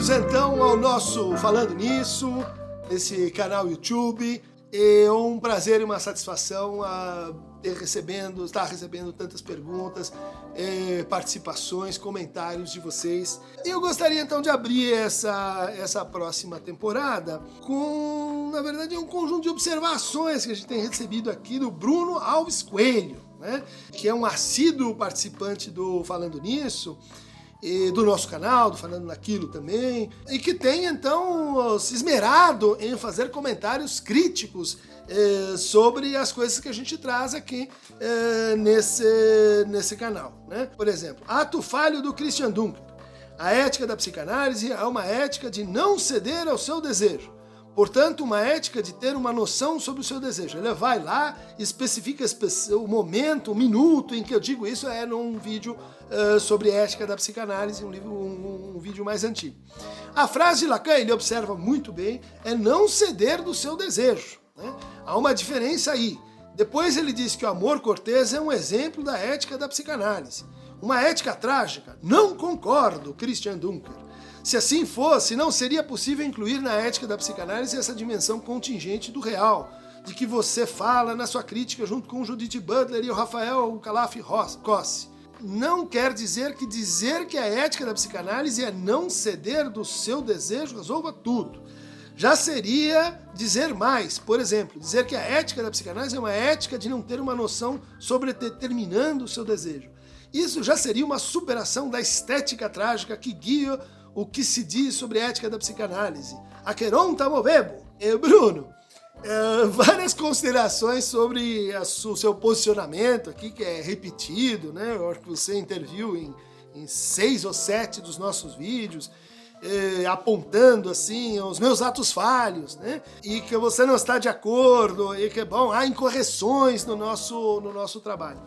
Bem-vindos então ao nosso Falando Nisso, esse canal YouTube. É um prazer e uma satisfação a ter recebendo, estar recebendo tantas perguntas, é, participações, comentários de vocês. E eu gostaria então de abrir essa, essa próxima temporada com, na verdade, um conjunto de observações que a gente tem recebido aqui do Bruno Alves Coelho, né? que é um assíduo participante do Falando Nisso e do nosso canal, do Falando Naquilo também, e que tem então se esmerado em fazer comentários críticos eh, sobre as coisas que a gente traz aqui eh, nesse, nesse canal. Né? Por exemplo, Ato Falho do Christian Dunker. A ética da psicanálise é uma ética de não ceder ao seu desejo Portanto, uma ética de ter uma noção sobre o seu desejo. Ele vai lá, especifica o momento, o minuto em que eu digo isso é num vídeo uh, sobre ética da psicanálise, um, livro, um, um, vídeo mais antigo. A frase de Lacan, ele observa muito bem, é não ceder do seu desejo. Né? Há uma diferença aí. Depois ele diz que o amor cortês é um exemplo da ética da psicanálise. Uma ética trágica? Não concordo, Christian Dunker. Se assim fosse, não seria possível incluir na ética da psicanálise essa dimensão contingente do real, de que você fala na sua crítica junto com o Judith Butler e o Rafael Calaf Cossi. Não quer dizer que dizer que a ética da psicanálise é não ceder do seu desejo resolva tudo. Já seria dizer mais, por exemplo, dizer que a ética da psicanálise é uma ética de não ter uma noção sobre determinando o seu desejo. Isso já seria uma superação da estética trágica que guia o que se diz sobre ética da psicanálise. Aqueron Tamovebo. E Bruno, é, várias considerações sobre a, o seu posicionamento aqui, que é repetido, né? Eu acho que você interviu em, em seis ou sete dos nossos vídeos. É, apontando assim os meus atos falhos, né? E que você não está de acordo e que bom há incorreções no nosso no nosso trabalho.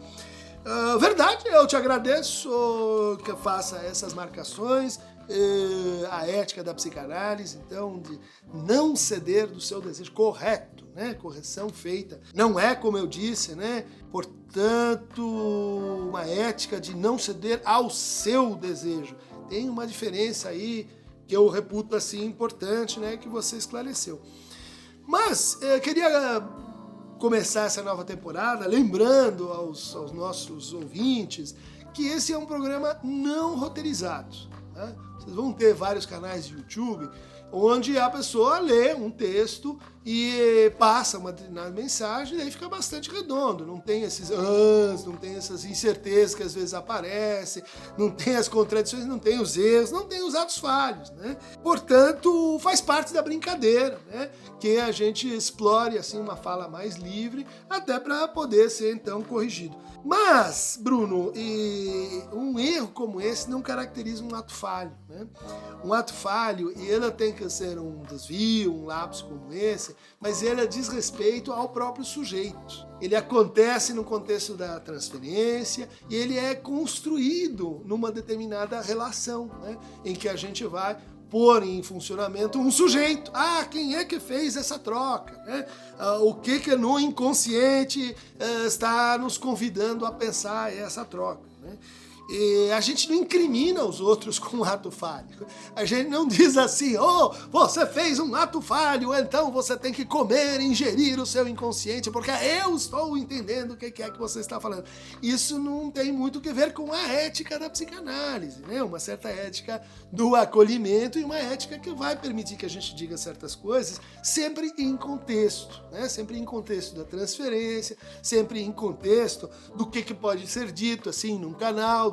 Uh, verdade, eu te agradeço que faça essas marcações. Uh, a ética da psicanálise, então, de não ceder do seu desejo correto, né? Correção feita. Não é, como eu disse, né? Portanto, uma ética de não ceder ao seu desejo. Tem uma diferença aí que eu reputo assim importante, né? Que você esclareceu. Mas eu queria começar essa nova temporada lembrando aos, aos nossos ouvintes que esse é um programa não roteirizado. Né? Vocês vão ter vários canais de YouTube onde a pessoa lê um texto e passa uma mensagem e aí fica bastante redondo. Não tem esses ans, não tem essas incertezas que às vezes aparecem, não tem as contradições, não tem os erros, não tem os atos falhos, né? Portanto, faz parte da brincadeira, né? Que a gente explore assim uma fala mais livre até para poder ser então corrigido. Mas, Bruno, um erro como esse não caracteriza um ato falho. Né? Um ato falho, e ele tem que ser um desvio, um lapso como esse, mas ele diz respeito ao próprio sujeito. Ele acontece no contexto da transferência e ele é construído numa determinada relação, né? em que a gente vai pôr em funcionamento um sujeito. Ah, quem é que fez essa troca? Né? Ah, o que que no inconsciente ah, está nos convidando a pensar essa troca? Né? E a gente não incrimina os outros com um ato falho. A gente não diz assim, oh, você fez um ato falho, então você tem que comer, ingerir o seu inconsciente, porque eu estou entendendo o que é que você está falando. Isso não tem muito que ver com a ética da psicanálise, né? Uma certa ética do acolhimento e uma ética que vai permitir que a gente diga certas coisas sempre em contexto, né? Sempre em contexto da transferência, sempre em contexto do que, que pode ser dito assim num canal,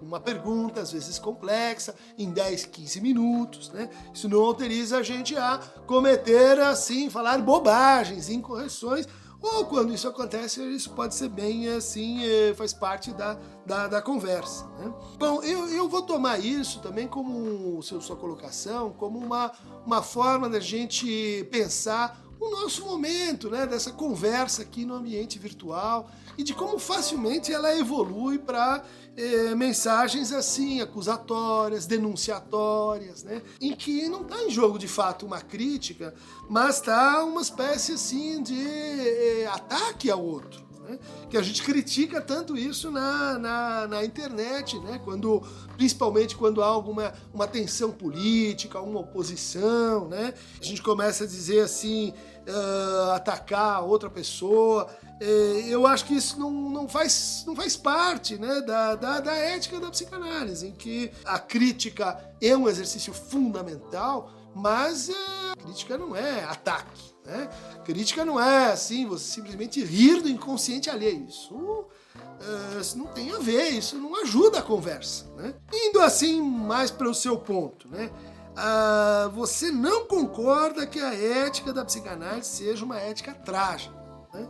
uma pergunta, às vezes complexa, em 10, 15 minutos, né? Isso não autoriza a gente a cometer, assim, falar bobagens, incorreções, ou quando isso acontece, isso pode ser bem assim, é, faz parte da, da, da conversa. Né? Bom, eu, eu vou tomar isso também como sua colocação, como uma, uma forma da gente pensar o nosso momento, né, dessa conversa aqui no ambiente virtual e de como facilmente ela evolui para é, mensagens assim, acusatórias, denunciatórias, né? Em que não está em jogo de fato uma crítica, mas está uma espécie assim de é, ataque ao outro. Né? Que a gente critica tanto isso na, na, na, internet, né? quando, principalmente quando há alguma uma tensão política, uma oposição. Né? A gente começa a dizer assim, uh, atacar outra pessoa. É, eu acho que isso não, não, faz, não faz parte né, da, da, da ética da psicanálise, em que a crítica é um exercício fundamental, mas a crítica não é ataque. Né? Crítica não é assim, você simplesmente rir do inconsciente alheio. Isso, uh, isso não tem a ver, isso não ajuda a conversa. Né? Indo assim mais para o seu ponto, né? Uh, você não concorda que a ética da psicanálise seja uma ética trágica. Né?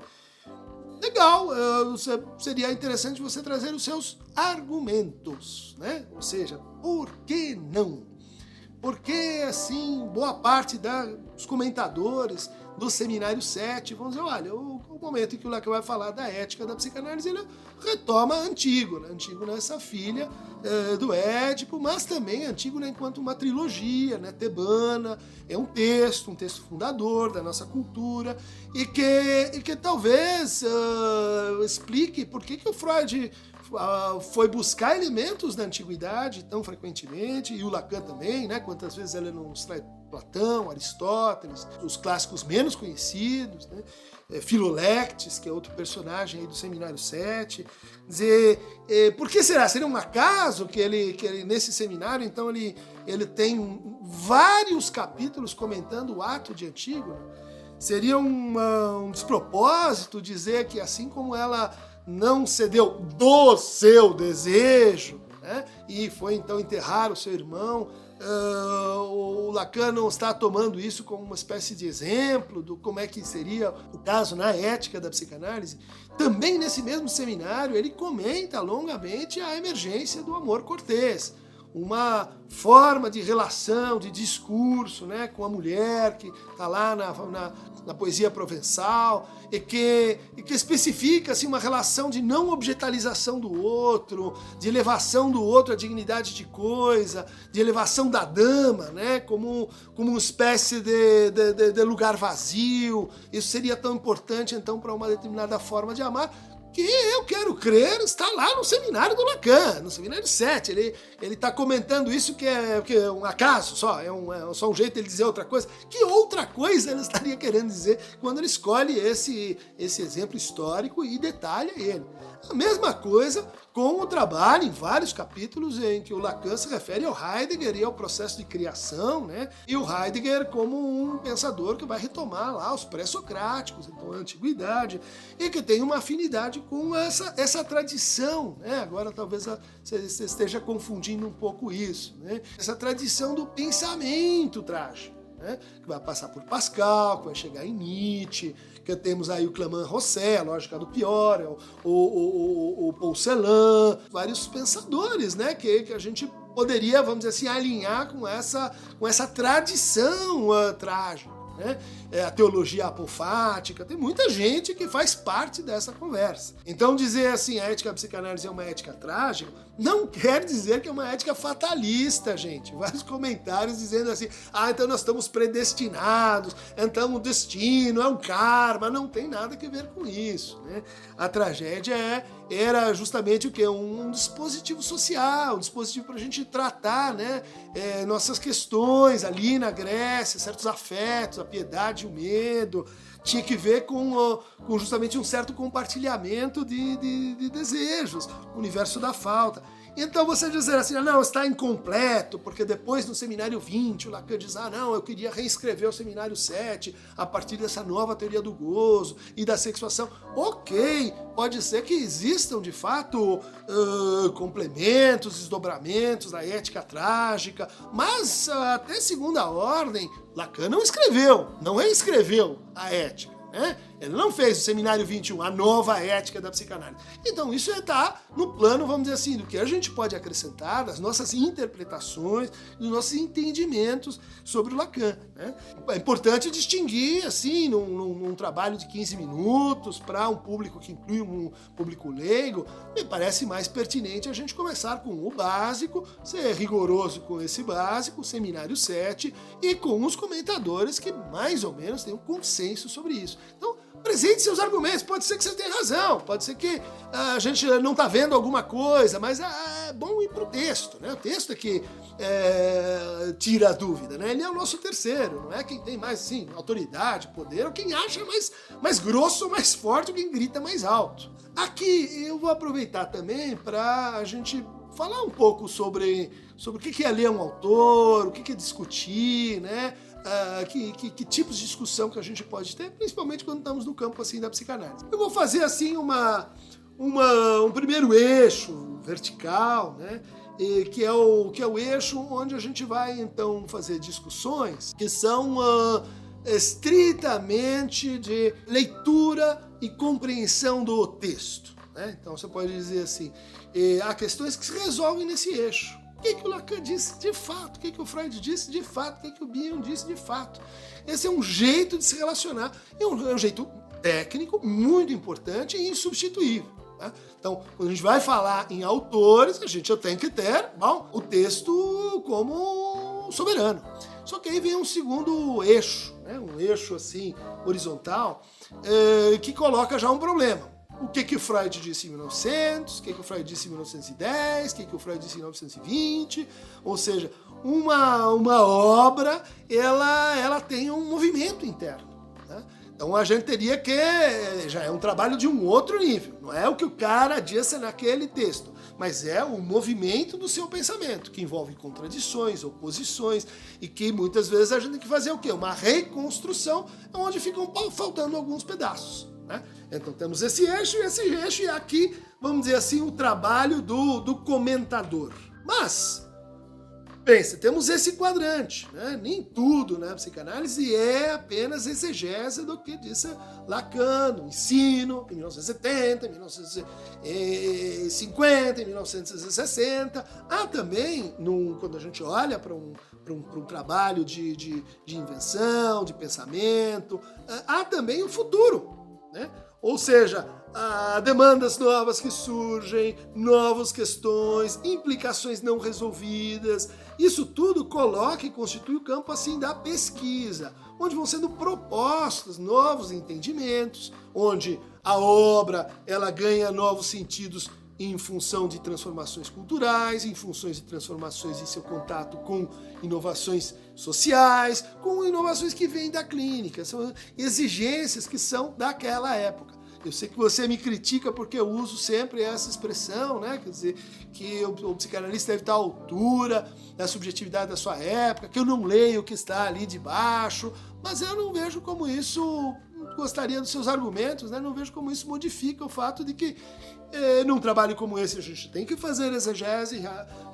legal, seria interessante você trazer os seus argumentos, né? Ou seja, por que não? Porque, assim, boa parte dos comentadores do Seminário 7 vão dizer, olha, o, o momento em que o Lacan vai falar da ética da psicanálise, ele retoma Antígona. Né? Antígona é essa filha é, do Édipo, mas também Antígona enquanto uma trilogia, né, tebana, é um texto, um texto fundador da nossa cultura, e que, e que talvez uh, explique por que, que o Freud foi buscar elementos da antiguidade tão frequentemente, e o Lacan também, né, quantas vezes ele não traz Platão, Aristóteles, os clássicos menos conhecidos, né? É, Filolectes, que é outro personagem do Seminário 7. Dizer, é, por que será? Seria um acaso que ele, que ele nesse seminário, então, ele, ele tem vários capítulos comentando o ato de Antígona? Seria uma, um despropósito dizer que assim como ela não cedeu do seu desejo, né? e foi então enterrar o seu irmão, Uh, o Lacan não está tomando isso como uma espécie de exemplo do como é que seria o caso na ética da psicanálise. Também nesse mesmo seminário ele comenta longamente a emergência do amor cortês, uma forma de relação, de discurso né, com a mulher que está lá na, na, na, poesia provençal e que, e que especifica assim, uma relação de não objetalização do outro, de elevação do outro à dignidade de coisa, de elevação da dama né, como, como uma espécie de, de, de lugar vazio. Isso seria tão importante então para uma determinada forma de amar que eu quero crer está lá no seminário do Lacan, no seminário 7. Ele está comentando isso que é, que é um acaso só, é, um, é só um jeito ele dizer outra coisa. Que outra coisa ele estaria querendo dizer quando ele escolhe esse, esse exemplo histórico e detalha ele. A mesma coisa com o trabalho em vários capítulos em que o Lacan se refere ao Heidegger e ao processo de criação, né? E o Heidegger como um pensador que vai retomar lá os pré-socráticos, então a antiguidade, e que tem uma afinidade com essa, essa tradição, né? Agora talvez você esteja confundindo um pouco isso, né? Essa tradição do pensamento trágico. Né? que vai passar por Pascal, que vai chegar em Nietzsche, que temos aí o Clément Rosset, a lógica do pior, o, o, o, o Paul Celan, vários pensadores, né, que, que a gente poderia, vamos dizer assim, alinhar com essa, com essa tradição uh, trágica né? É a teologia apofática, tem muita gente que faz parte dessa conversa. Então dizer assim, a ética da psicanálise é uma ética trágica, não quer dizer que é uma ética fatalista, gente. Vários comentários dizendo assim, ah, então nós estamos predestinados, então o destino é um karma, não tem nada a ver com isso, né? A tragédia é era justamente o que um dispositivo social, um dispositivo para a gente tratar, né, é, nossas questões ali na Grécia, certos afetos, a piedade, o medo, tinha que ver com, com justamente um certo compartilhamento de, de, de desejos, o universo da falta. Então você dizer assim, ah, não, está incompleto, porque depois no seminário 20 o Lacan diz, ah, não, eu queria reescrever o seminário 7 a partir dessa nova teoria do gozo e da sexuação. Ok, pode ser que existam de fato uh, complementos, desdobramentos da ética trágica, mas uh, até segunda ordem, Lacan não escreveu, não reescreveu a ética. Né? Ele não fez o Seminário 21, a nova ética da psicanálise. Então, isso está no plano, vamos dizer assim, do que a gente pode acrescentar, das nossas interpretações, dos nossos entendimentos sobre o Lacan. Né? É importante distinguir, assim, num, num, num trabalho de 15 minutos, para um público que inclui um público leigo, me parece mais pertinente a gente começar com o básico, ser rigoroso com esse básico, o Seminário 7, e com os comentadores que mais ou menos têm um consenso sobre isso. Então, apresente seus argumentos. Pode ser que você tenha razão, pode ser que ah, a gente não está vendo alguma coisa, mas ah, é bom ir para o texto. Né? O texto é que é, tira a dúvida. Né? Ele é o nosso terceiro, não é quem tem mais assim, autoridade, poder, ou quem acha mais, mais grosso, mais forte, ou quem grita mais alto. Aqui eu vou aproveitar também para a gente falar um pouco sobre, sobre o que é ler um autor, o que é discutir, né? Uh, que, que, que, tipos de discussão que a gente pode ter, principalmente quando estamos no campo assim da psicanálise. Eu vou fazer assim uma, uma um primeiro eixo vertical, né? E, que é o que é o eixo onde a gente vai então fazer discussões que são uh, estritamente de leitura e compreensão do texto. Né? Então você pode dizer assim, há questões que se resolvem nesse eixo. O que, que o Lacan disse de fato? O que, que o Freud disse de fato? O que, que o Bion disse de fato? Esse é um jeito de se relacionar, é um, é um jeito técnico muito importante e insubstituível. Tá? Então, quando a gente vai falar em autores, a gente tem que ter bom, o texto como soberano. Só que aí vem um segundo eixo, né? um eixo assim horizontal, é, que coloca já um problema o que que Freud disse em 1900, o que que Freud disse em 1910, o que que o Freud disse em 1920, ou seja, uma, uma obra ela, ela tem um movimento interno. Né? Então a gente teria que já é um trabalho de um outro nível, não é o que o cara disse naquele texto, mas é o movimento do seu pensamento que envolve contradições, oposições e que muitas vezes a gente tem que fazer o quê? Uma reconstrução onde ficam faltando alguns pedaços. Né? Então temos esse eixo e esse eixo, e aqui, vamos dizer assim, o trabalho do, do comentador. Mas, pensa, temos esse quadrante, né? nem tudo na né? psicanálise é apenas exegese do que disse Lacan, no ensino, em 1970, em 1950, em 1960. Há também, no, quando a gente olha para um, um, um, trabalho de, de, de invenção, de pensamento, há também o futuro. Né? Ou seja, demandas novas que surgem, novas questões, implicações não resolvidas. Isso tudo coloca e constitui o campo assim da pesquisa, onde vão sendo propostos novos entendimentos, onde a obra ela ganha novos sentidos em função de transformações culturais, em funções de transformações em seu contato com inovações sociais, com inovações que vêm da clínica, são exigências que são daquela época. Eu sei que você me critica porque eu uso sempre essa expressão, né? Quer dizer, que o, psicanalista deve estar à altura da subjetividade da sua época, que eu não leio o que está ali debaixo, mas eu não vejo como isso gostaria dos seus argumentos, né? não vejo como isso modifica o fato de que eh, num trabalho como esse a gente tem que fazer exegese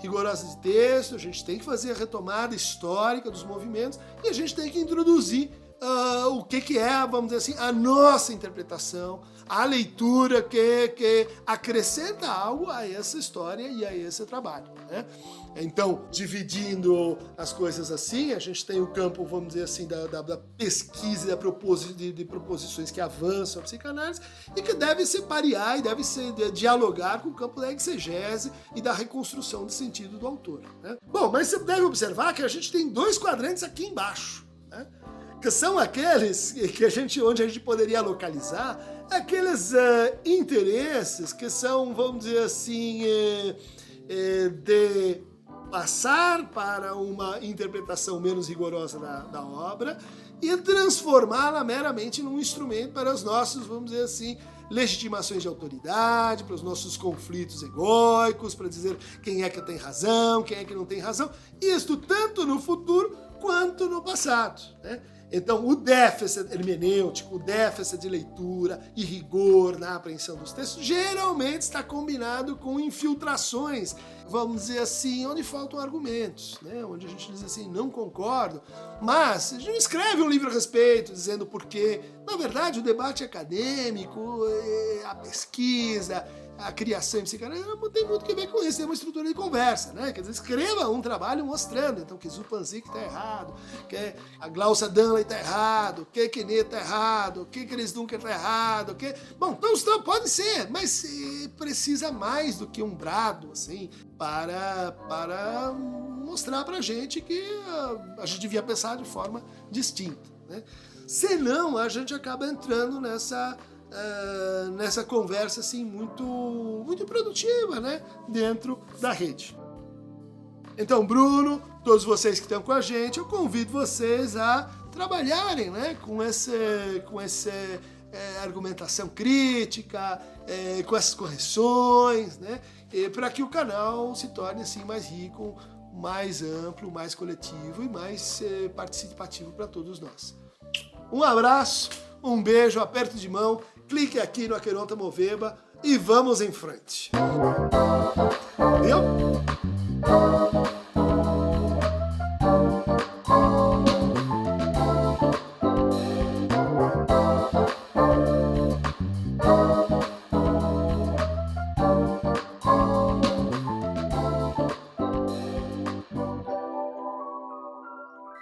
rigorosa de texto, a gente tem que fazer a retomada histórica dos movimentos e a gente tem que introduzir uh, o que, que é, vamos dizer assim, a nossa interpretação, a leitura que, que acrescenta algo a essa história e a esse trabalho. Né? Então, dividindo as coisas assim, a gente tem o campo, vamos dizer assim, da, da, da pesquisa da proposi de, de, proposições que avançam a psicanálise e que deve se parear e deve se de, dialogar com o campo da exegese e da reconstrução do sentido do autor. Né? Bom, mas você deve observar que a gente tem dois quadrantes aqui embaixo. Né? Que são aqueles que a gente, onde a gente poderia localizar aqueles uh, interesses que são, vamos dizer assim, eh, eh, de passar para uma interpretação menos rigorosa da, da obra e transformá-la meramente num instrumento para os nossos, vamos dizer assim, legitimações de autoridade, para os nossos conflitos egóicos, para dizer quem é que tem razão, quem é que não tem razão. Isto tanto no futuro quanto no passado. Né? Então, o déficit hermenêutico, o déficit de leitura e rigor na apreensão dos textos, geralmente está combinado com infiltrações, vamos dizer assim, onde faltam argumentos, né? onde a gente diz assim, não concordo, mas a gente não escreve um livro a respeito, dizendo por quê. Na verdade, o debate acadêmico, eh, a pesquisa, a criação psicanálise não tem muito a ver com isso, tem uma estrutura de conversa, né? Quer dizer, escreva um trabalho mostrando, então, que Zupanzik está errado, que a Glaucia Danley está errado, que Kine está errado, que Chris Dunker está errado, que... Bom, então pode ser, mas precisa mais do que um brado, assim, para, para mostrar para a gente que a gente devia pensar de forma distinta, né? Senão, a gente acaba entrando nessa, uh, nessa conversa assim muito, muito produtiva né? dentro da rede. Então, Bruno, todos vocês que estão com a gente, eu convido vocês a trabalharem né, com essa com esse, é, argumentação crítica, é, com essas correções, né, para que o canal se torne assim mais rico, mais amplo, mais coletivo e mais é, participativo para todos nós. Um abraço, um beijo, aperto de mão, clique aqui no Aqueronta Moveba e vamos em frente. Viu?